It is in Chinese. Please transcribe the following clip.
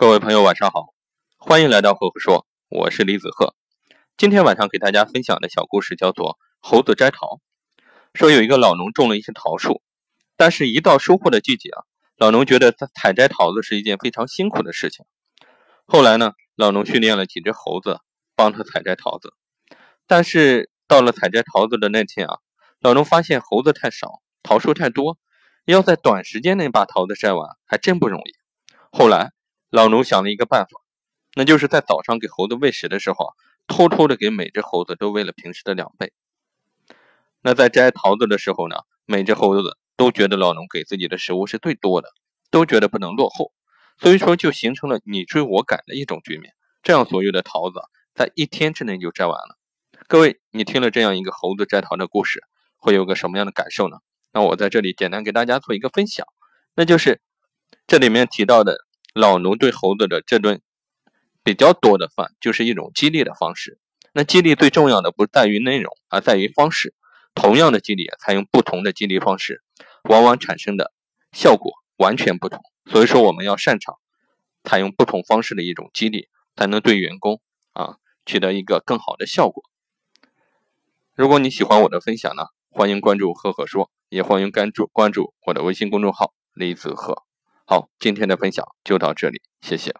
各位朋友，晚上好，欢迎来到赫赫说，我是李子赫。今天晚上给大家分享的小故事叫做《猴子摘桃》。说有一个老农种了一些桃树，但是，一到收获的季节啊，老农觉得采摘桃子是一件非常辛苦的事情。后来呢，老农训练了几只猴子帮他采摘桃子，但是到了采摘桃子的那天啊，老农发现猴子太少，桃树太多，要在短时间内把桃子摘完还真不容易。后来。老农想了一个办法，那就是在早上给猴子喂食的时候啊，偷偷的给每只猴子都喂了平时的两倍。那在摘桃子的时候呢，每只猴子都觉得老农给自己的食物是最多的，都觉得不能落后，所以说就形成了你追我赶的一种局面。这样所有的桃子在一天之内就摘完了。各位，你听了这样一个猴子摘桃的故事，会有个什么样的感受呢？那我在这里简单给大家做一个分享，那就是这里面提到的。老农对猴子的这顿比较多的饭，就是一种激励的方式。那激励最重要的不在于内容，而在于方式。同样的激励，采用不同的激励方式，往往产生的效果完全不同。所以说，我们要擅长采用不同方式的一种激励，才能对员工啊取得一个更好的效果。如果你喜欢我的分享呢，欢迎关注“赫赫说”，也欢迎关注关注我的微信公众号“李子赫”。好，今天的分享就到这里，谢谢。